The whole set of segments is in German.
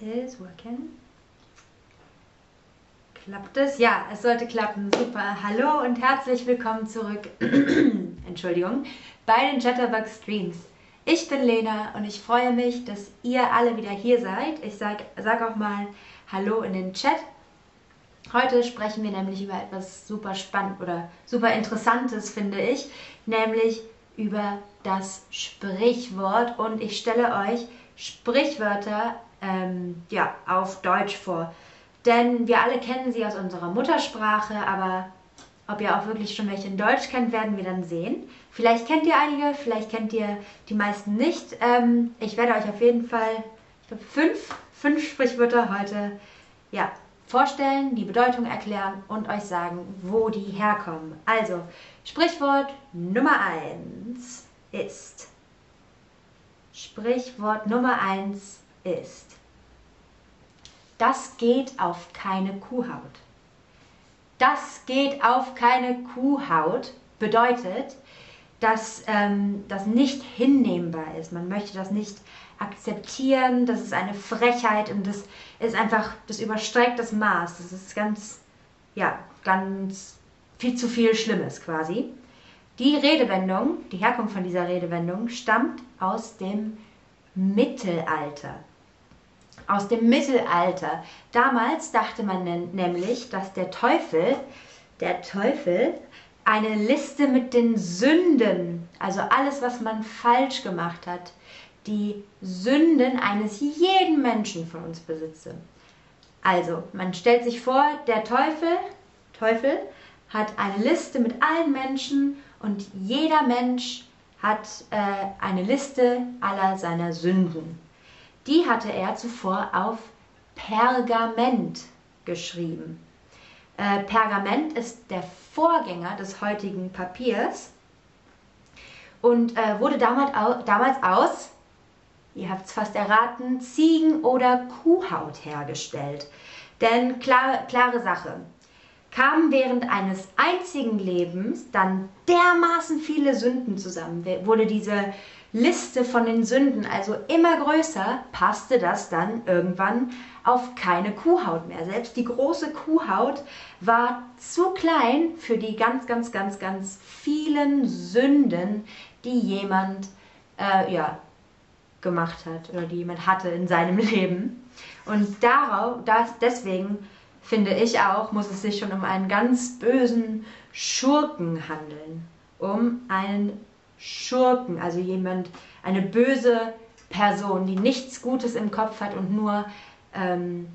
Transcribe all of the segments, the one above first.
is working. Klappt es? Ja, es sollte klappen. Super. Hallo und herzlich willkommen zurück. Entschuldigung. Bei den Chatterbug Streams. Ich bin Lena und ich freue mich, dass ihr alle wieder hier seid. Ich sage sag auch mal Hallo in den Chat. Heute sprechen wir nämlich über etwas super spannend oder super interessantes, finde ich, nämlich über das Sprichwort und ich stelle euch Sprichwörter ähm, ja, auf Deutsch vor. Denn wir alle kennen sie aus unserer Muttersprache, aber ob ihr auch wirklich schon welche in Deutsch kennt, werden wir dann sehen. Vielleicht kennt ihr einige, vielleicht kennt ihr die meisten nicht. Ähm, ich werde euch auf jeden Fall, ich glaube, fünf, fünf Sprichwörter heute ja, vorstellen, die Bedeutung erklären und euch sagen, wo die herkommen. Also, Sprichwort Nummer 1 ist. Sprichwort Nummer 1 ist. Das geht auf keine Kuhhaut. Das geht auf keine Kuhhaut bedeutet, dass ähm, das nicht hinnehmbar ist. Man möchte das nicht akzeptieren, das ist eine Frechheit und das ist einfach, das überstreckt das Maß. Das ist ganz, ja, ganz viel zu viel Schlimmes quasi. Die Redewendung, die Herkunft von dieser Redewendung stammt aus dem Mittelalter. Aus dem Mittelalter. Damals dachte man nämlich, dass der Teufel, der Teufel, eine Liste mit den Sünden, also alles, was man falsch gemacht hat, die Sünden eines jeden Menschen von uns besitze. Also, man stellt sich vor, der Teufel, Teufel hat eine Liste mit allen Menschen und jeder Mensch hat äh, eine Liste aller seiner Sünden. Die hatte er zuvor auf Pergament geschrieben. Äh, Pergament ist der Vorgänger des heutigen Papiers und äh, wurde damals, au damals aus ihr habt es fast erraten, Ziegen- oder Kuhhaut hergestellt. Denn klare, klare Sache, kamen während eines einzigen Lebens dann dermaßen viele Sünden zusammen, wurde diese Liste von den Sünden also immer größer, passte das dann irgendwann auf keine Kuhhaut mehr. Selbst die große Kuhhaut war zu klein für die ganz, ganz, ganz, ganz vielen Sünden, die jemand äh, ja, gemacht hat oder die jemand hatte in seinem Leben. Und darauf, das, deswegen finde ich auch, muss es sich schon um einen ganz bösen Schurken handeln. Um einen Schurken, also jemand, eine böse Person, die nichts Gutes im Kopf hat und nur, ähm,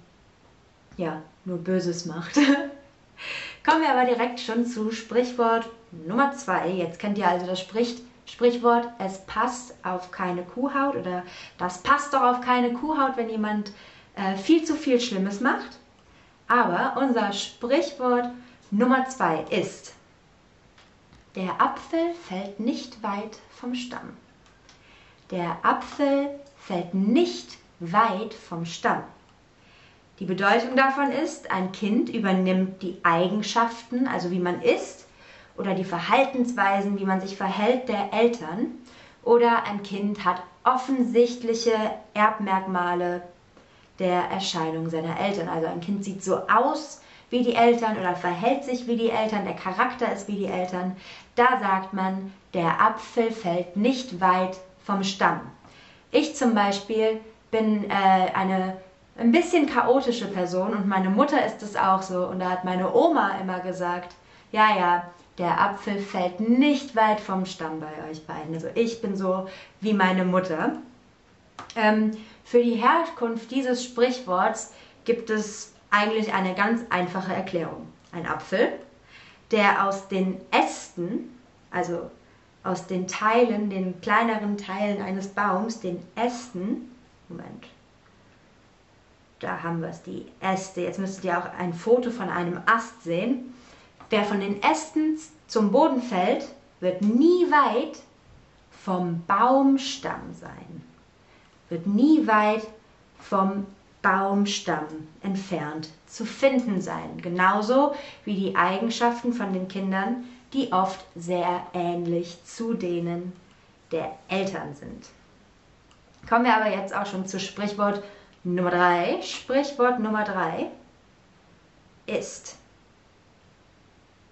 ja, nur Böses macht. Kommen wir aber direkt schon zu Sprichwort Nummer zwei. Jetzt kennt ihr also das Spricht Sprichwort, es passt auf keine Kuhhaut oder das passt doch auf keine Kuhhaut, wenn jemand äh, viel zu viel Schlimmes macht. Aber unser Sprichwort Nummer zwei ist, der Apfel fällt nicht weit vom Stamm. Der Apfel fällt nicht weit vom Stamm. Die Bedeutung davon ist, ein Kind übernimmt die Eigenschaften, also wie man ist, oder die Verhaltensweisen, wie man sich verhält, der Eltern. Oder ein Kind hat offensichtliche Erbmerkmale der Erscheinung seiner Eltern. Also ein Kind sieht so aus wie die Eltern oder verhält sich wie die Eltern, der Charakter ist wie die Eltern. Da sagt man, der Apfel fällt nicht weit vom Stamm. Ich zum Beispiel bin äh, eine ein bisschen chaotische Person und meine Mutter ist es auch so. Und da hat meine Oma immer gesagt, ja, ja, der Apfel fällt nicht weit vom Stamm bei euch beiden. Also ich bin so wie meine Mutter. Ähm, für die Herkunft dieses Sprichworts gibt es eigentlich eine ganz einfache Erklärung. Ein Apfel, der aus den Ästen, also aus den Teilen, den kleineren Teilen eines Baums, den Ästen, Moment, da haben wir es, die Äste. Jetzt müsstet ihr auch ein Foto von einem Ast sehen. Wer von den Ästen zum Boden fällt, wird nie weit vom Baumstamm sein. Wird nie weit vom Baumstamm entfernt zu finden sein. Genauso wie die Eigenschaften von den Kindern, die oft sehr ähnlich zu denen der Eltern sind. Kommen wir aber jetzt auch schon zu Sprichwort Nummer drei, Sprichwort Nummer drei ist,